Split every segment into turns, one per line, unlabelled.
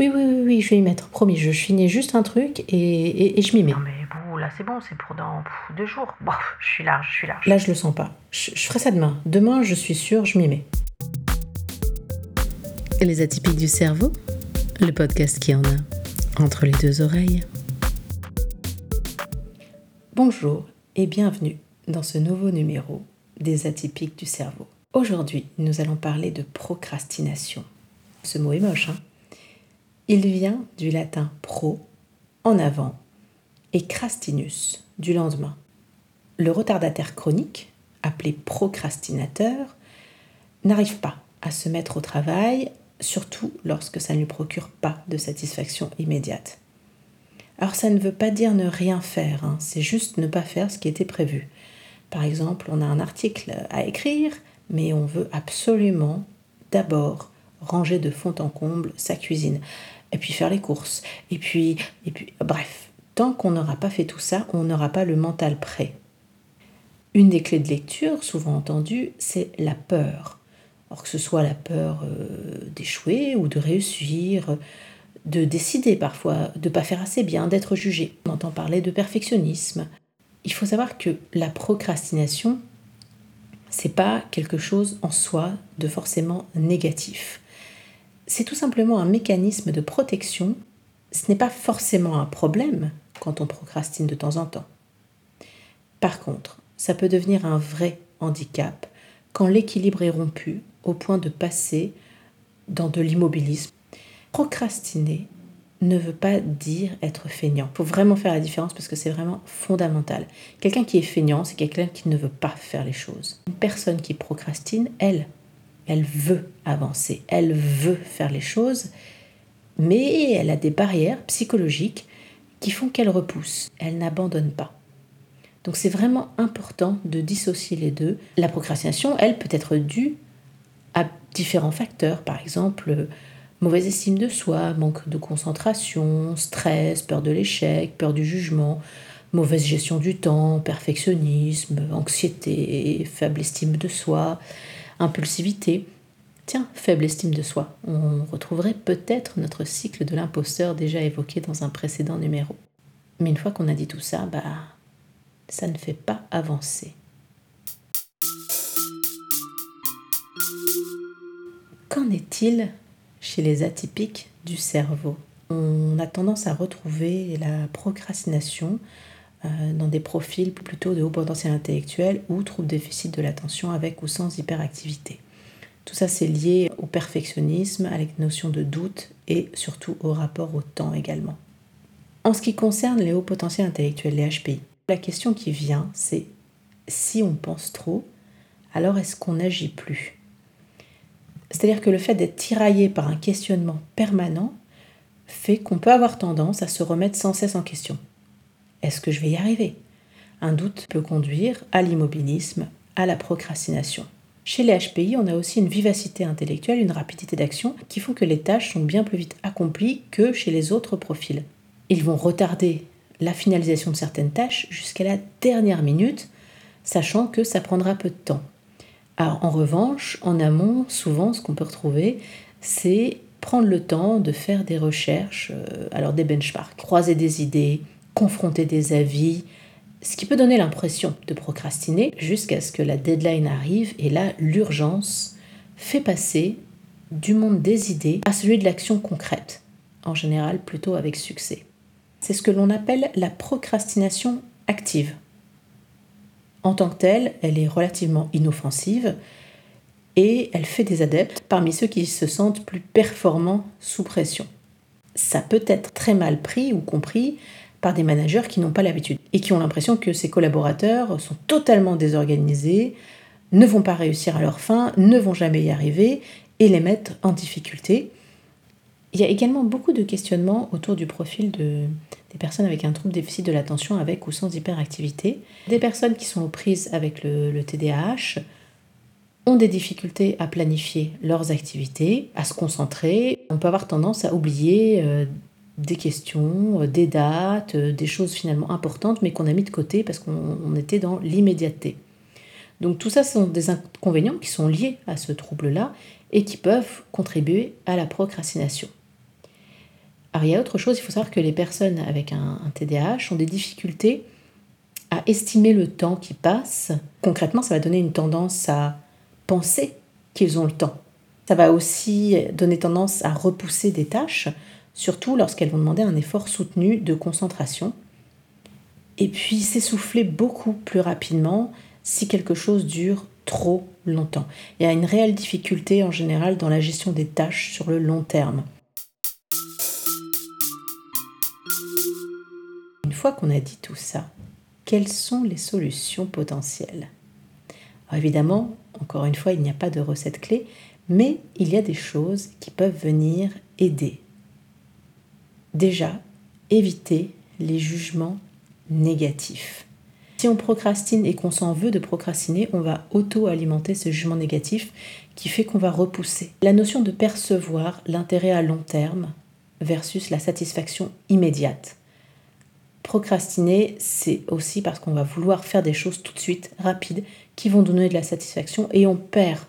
Oui, oui, oui, oui, je vais y mettre, promis. Je finis juste un truc et, et, et je m'y mets.
Non mais bon, là c'est bon, c'est pour dans pff, deux jours. Bon, je suis large, je suis large.
Là, je le sens pas. Je, je ferai ça demain. Demain, je suis sûre, je m'y mets. Les atypiques du cerveau, le podcast qui en a entre les deux oreilles. Bonjour et bienvenue dans ce nouveau numéro des atypiques du cerveau. Aujourd'hui, nous allons parler de procrastination. Ce mot est moche, hein? Il vient du latin pro, en avant, et crastinus, du lendemain. Le retardataire chronique, appelé procrastinateur, n'arrive pas à se mettre au travail, surtout lorsque ça ne lui procure pas de satisfaction immédiate. Alors ça ne veut pas dire ne rien faire, hein, c'est juste ne pas faire ce qui était prévu. Par exemple, on a un article à écrire, mais on veut absolument d'abord ranger de fond en comble sa cuisine, et puis faire les courses, et puis, et puis, bref, tant qu'on n'aura pas fait tout ça, on n'aura pas le mental prêt. Une des clés de lecture, souvent entendue, c'est la peur. Or que ce soit la peur euh, d'échouer ou de réussir, de décider parfois, de ne pas faire assez bien, d'être jugé. On entend parler de perfectionnisme. Il faut savoir que la procrastination, c'est pas quelque chose en soi de forcément négatif. C'est tout simplement un mécanisme de protection. Ce n'est pas forcément un problème quand on procrastine de temps en temps. Par contre, ça peut devenir un vrai handicap quand l'équilibre est rompu au point de passer dans de l'immobilisme. Procrastiner ne veut pas dire être feignant. Il faut vraiment faire la différence parce que c'est vraiment fondamental. Quelqu'un qui est feignant, c'est quelqu'un qui ne veut pas faire les choses. Une personne qui procrastine, elle, elle veut avancer, elle veut faire les choses, mais elle a des barrières psychologiques qui font qu'elle repousse, elle n'abandonne pas. Donc c'est vraiment important de dissocier les deux. La procrastination, elle, peut être due à différents facteurs, par exemple mauvaise estime de soi, manque de concentration, stress, peur de l'échec, peur du jugement, mauvaise gestion du temps, perfectionnisme, anxiété, faible estime de soi, impulsivité. Tiens, faible estime de soi. On retrouverait peut-être notre cycle de l'imposteur déjà évoqué dans un précédent numéro. Mais une fois qu'on a dit tout ça, bah, ça ne fait pas avancer. Qu'en est-il chez les atypiques du cerveau? On a tendance à retrouver la procrastination dans des profils plutôt de haut potentiel intellectuel ou troubles déficit de l'attention avec ou sans hyperactivité. Tout ça, c'est lié au perfectionnisme, à la notion de doute et surtout au rapport au temps également. En ce qui concerne les hauts potentiels intellectuels, les HPI, la question qui vient, c'est si on pense trop, alors est-ce qu'on n'agit plus? C'est-à-dire que le fait d'être tiraillé par un questionnement permanent fait qu'on peut avoir tendance à se remettre sans cesse en question. Est-ce que je vais y arriver? Un doute peut conduire à l'immobilisme, à la procrastination. Chez les HPI, on a aussi une vivacité intellectuelle, une rapidité d'action qui font que les tâches sont bien plus vite accomplies que chez les autres profils. Ils vont retarder la finalisation de certaines tâches jusqu'à la dernière minute, sachant que ça prendra peu de temps. Alors, en revanche, en amont, souvent, ce qu'on peut retrouver, c'est prendre le temps de faire des recherches, euh, alors des benchmarks, croiser des idées, confronter des avis, ce qui peut donner l'impression de procrastiner jusqu'à ce que la deadline arrive et là, l'urgence fait passer du monde des idées à celui de l'action concrète, en général plutôt avec succès. C'est ce que l'on appelle la procrastination active. En tant que telle, elle est relativement inoffensive et elle fait des adeptes parmi ceux qui se sentent plus performants sous pression. Ça peut être très mal pris ou compris par des managers qui n'ont pas l'habitude et qui ont l'impression que ces collaborateurs sont totalement désorganisés, ne vont pas réussir à leur fin, ne vont jamais y arriver et les mettent en difficulté. Il y a également beaucoup de questionnements autour du profil de, des personnes avec un trouble déficit de l'attention avec ou sans hyperactivité, des personnes qui sont aux prises avec le, TDAH ont des difficultés à planifier leurs activités, à se concentrer. On peut avoir tendance à oublier euh, des questions, euh, des dates, euh, des choses finalement importantes, mais qu'on a mis de côté parce qu'on était dans l'immédiateté. Donc tout ça, sont des inconvénients qui sont liés à ce trouble-là et qui peuvent contribuer à la procrastination. Alors il y a autre chose, il faut savoir que les personnes avec un, un TDAH ont des difficultés à estimer le temps qui passe. Concrètement, ça va donner une tendance à penser qu'ils ont le temps. Ça va aussi donner tendance à repousser des tâches, surtout lorsqu'elles vont demander un effort soutenu de concentration. Et puis s'essouffler beaucoup plus rapidement si quelque chose dure trop longtemps. Il y a une réelle difficulté en général dans la gestion des tâches sur le long terme. Une fois qu'on a dit tout ça, quelles sont les solutions potentielles? Évidemment, encore une fois, il n'y a pas de recette clé, mais il y a des choses qui peuvent venir aider. Déjà, éviter les jugements négatifs. Si on procrastine et qu'on s'en veut de procrastiner, on va auto-alimenter ce jugement négatif qui fait qu'on va repousser. La notion de percevoir l'intérêt à long terme versus la satisfaction immédiate. Procrastiner, c'est aussi parce qu'on va vouloir faire des choses tout de suite, rapides, qui vont donner de la satisfaction et on perd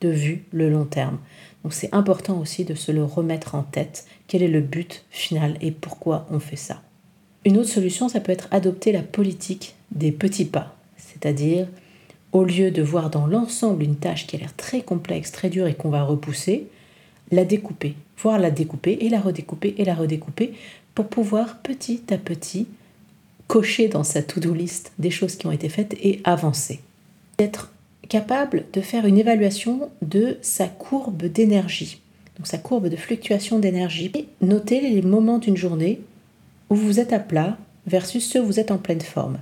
de vue le long terme. Donc c'est important aussi de se le remettre en tête. Quel est le but final et pourquoi on fait ça? Une autre solution, ça peut être adopter la politique des petits pas. C'est-à-dire, au lieu de voir dans l'ensemble une tâche qui a l'air très complexe, très dure et qu'on va repousser, la découper, voir la découper et la redécouper et la redécouper pour pouvoir petit à petit cocher dans sa to-do list des choses qui ont été faites et avancer. Capable de faire une évaluation de sa courbe d'énergie, donc sa courbe de fluctuation d'énergie, et noter les moments d'une journée où vous êtes à plat versus ceux où vous êtes en pleine forme.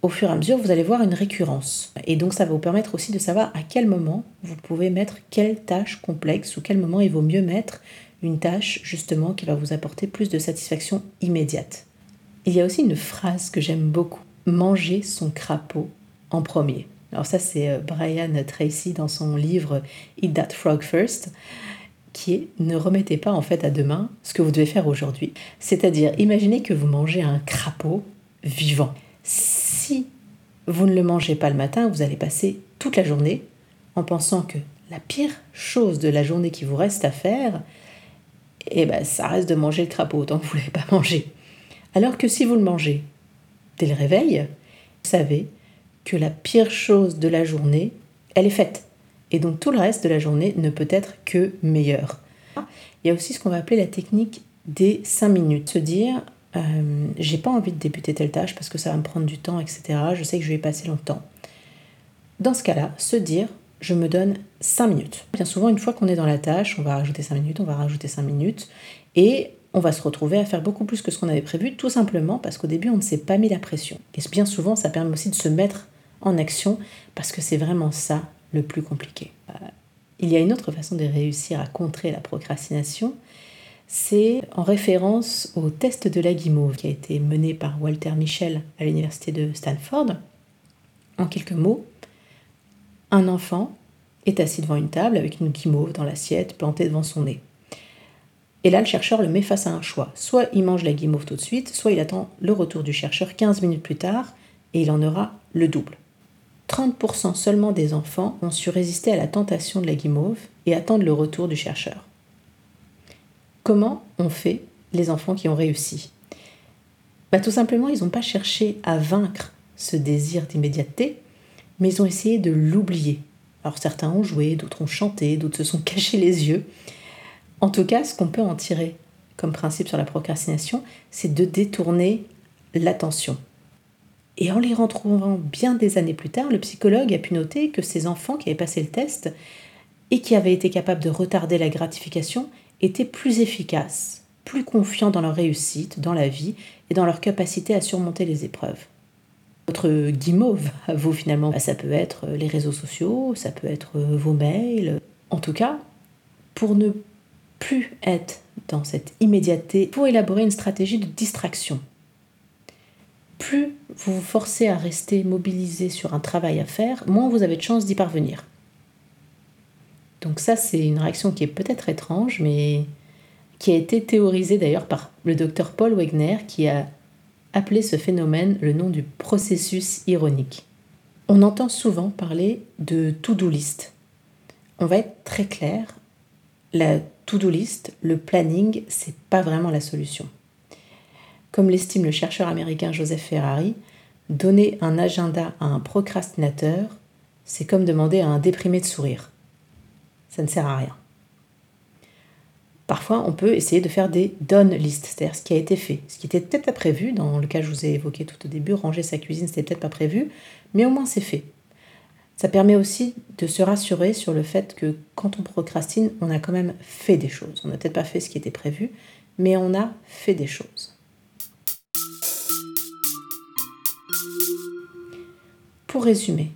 Au fur et à mesure, vous allez voir une récurrence. Et donc, ça va vous permettre aussi de savoir à quel moment vous pouvez mettre quelle tâche complexe ou quel moment il vaut mieux mettre une tâche justement qui va vous apporter plus de satisfaction immédiate. Il y a aussi une phrase que j'aime beaucoup manger son crapaud en premier. Alors ça c'est euh, Brian Tracy dans son livre Eat That Frog First qui est ne remettez pas en fait à demain ce que vous devez faire aujourd'hui. C'est-à-dire imaginez que vous mangez un crapaud vivant. Si vous ne le mangez pas le matin, vous allez passer toute la journée en pensant que la pire chose de la journée qui vous reste à faire, eh ben, ça reste de manger le crapaud tant que vous ne l'avez pas mangé. Alors que si vous le mangez dès le réveil, vous savez la pire chose de la journée, elle est faite. Et donc tout le reste de la journée ne peut être que meilleur. Il y a aussi ce qu'on va appeler la technique des 5 minutes. Se dire, euh, j'ai pas envie de débuter telle tâche parce que ça va me prendre du temps, etc. Je sais que je vais passer longtemps. Dans ce cas-là, se dire, je me donne 5 minutes. Bien souvent, une fois qu'on est dans la tâche, on va rajouter 5 minutes, on va rajouter 5 minutes. Et on va se retrouver à faire beaucoup plus que ce qu'on avait prévu, tout simplement parce qu'au début, on ne s'est pas mis la pression. Et bien souvent, ça permet aussi de se mettre en action parce que c'est vraiment ça le plus compliqué. Euh, il y a une autre façon de réussir à contrer la procrastination, c'est en référence au test de la guimauve qui a été mené par Walter Michel à l'université de Stanford. En quelques mots, un enfant est assis devant une table avec une guimauve dans l'assiette plantée devant son nez. Et là, le chercheur le met face à un choix. Soit il mange la guimauve tout de suite, soit il attend le retour du chercheur 15 minutes plus tard et il en aura le double. 30% seulement des enfants ont su résister à la tentation de la guimauve et attendre le retour du chercheur. Comment ont fait les enfants qui ont réussi? Bah, Tout simplement, ils n'ont pas cherché à vaincre ce désir d'immédiateté, mais ils ont essayé de l'oublier. Alors certains ont joué, d'autres ont chanté, d'autres se sont cachés les yeux. En tout cas, ce qu'on peut en tirer comme principe sur la procrastination, c'est de détourner l'attention. Et en les retrouvant bien des années plus tard, le psychologue a pu noter que ces enfants qui avaient passé le test et qui avaient été capables de retarder la gratification étaient plus efficaces, plus confiants dans leur réussite, dans la vie et dans leur capacité à surmonter les épreuves. Votre guimauve à vous finalement, bah, ça peut être les réseaux sociaux, ça peut être vos mails. En tout cas, pour ne plus être dans cette immédiateté, pour élaborer une stratégie de distraction plus vous vous forcez à rester mobilisé sur un travail à faire, moins vous avez de chances d'y parvenir. Donc ça, c'est une réaction qui est peut-être étrange, mais qui a été théorisée d'ailleurs par le docteur Paul Wegner, qui a appelé ce phénomène le nom du processus ironique. On entend souvent parler de to-do list. On va être très clair, la to-do list, le planning, c'est pas vraiment la solution. Comme l'estime le chercheur américain Joseph Ferrari, donner un agenda à un procrastinateur, c'est comme demander à un déprimé de sourire. Ça ne sert à rien. Parfois, on peut essayer de faire des done list, c'est-à-dire ce qui a été fait, ce qui était peut-être pas prévu. Dans le cas que je vous ai évoqué tout au début, ranger sa cuisine, c'était peut-être pas prévu, mais au moins c'est fait. Ça permet aussi de se rassurer sur le fait que quand on procrastine, on a quand même fait des choses. On n'a peut-être pas fait ce qui était prévu, mais on a fait des choses. Pour résumer,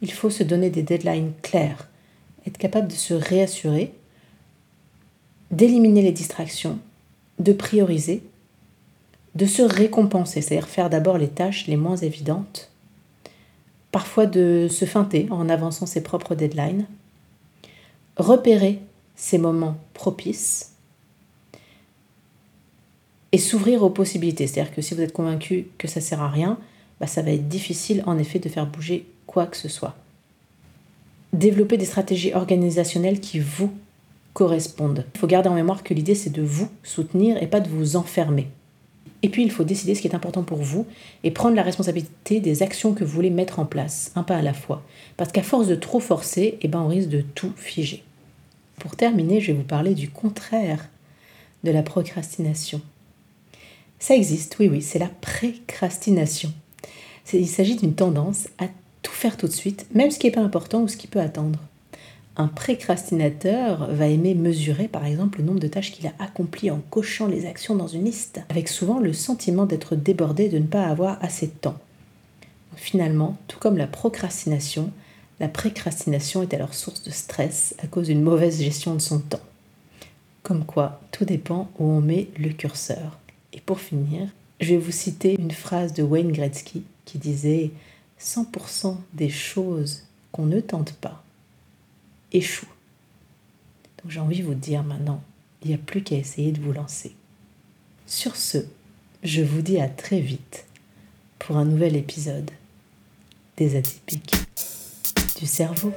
il faut se donner des deadlines clairs, être capable de se réassurer d'éliminer les distractions, de prioriser, de se récompenser, c'est-à-dire faire d'abord les tâches les moins évidentes, parfois de se feinter en avançant ses propres deadlines, repérer ces moments propices et s'ouvrir aux possibilités. C'est-à-dire que si vous êtes convaincu que ça ne sert à rien, bah, ça va être difficile en effet de faire bouger quoi que ce soit. Développer des stratégies organisationnelles qui vous correspondent. Il faut garder en mémoire que l'idée c'est de vous soutenir et pas de vous enfermer. Et puis il faut décider ce qui est important pour vous et prendre la responsabilité des actions que vous voulez mettre en place, un pas à la fois. Parce qu'à force de trop forcer, eh ben, on risque de tout figer. Pour terminer, je vais vous parler du contraire de la procrastination. Ça existe, oui, oui, c'est la précrastination. Il s'agit d'une tendance à tout faire tout de suite, même ce qui n'est pas important ou ce qui peut attendre. Un précrastinateur va aimer mesurer par exemple le nombre de tâches qu'il a accomplies en cochant les actions dans une liste, avec souvent le sentiment d'être débordé, de ne pas avoir assez de temps. Finalement, tout comme la procrastination, la précrastination est alors source de stress à cause d'une mauvaise gestion de son temps. Comme quoi, tout dépend où on met le curseur. Et pour finir, je vais vous citer une phrase de Wayne Gretzky qui disait 100% des choses qu'on ne tente pas échoue. Donc j'ai envie de vous dire maintenant, il n'y a plus qu'à essayer de vous lancer. Sur ce, je vous dis à très vite pour un nouvel épisode des atypiques du cerveau.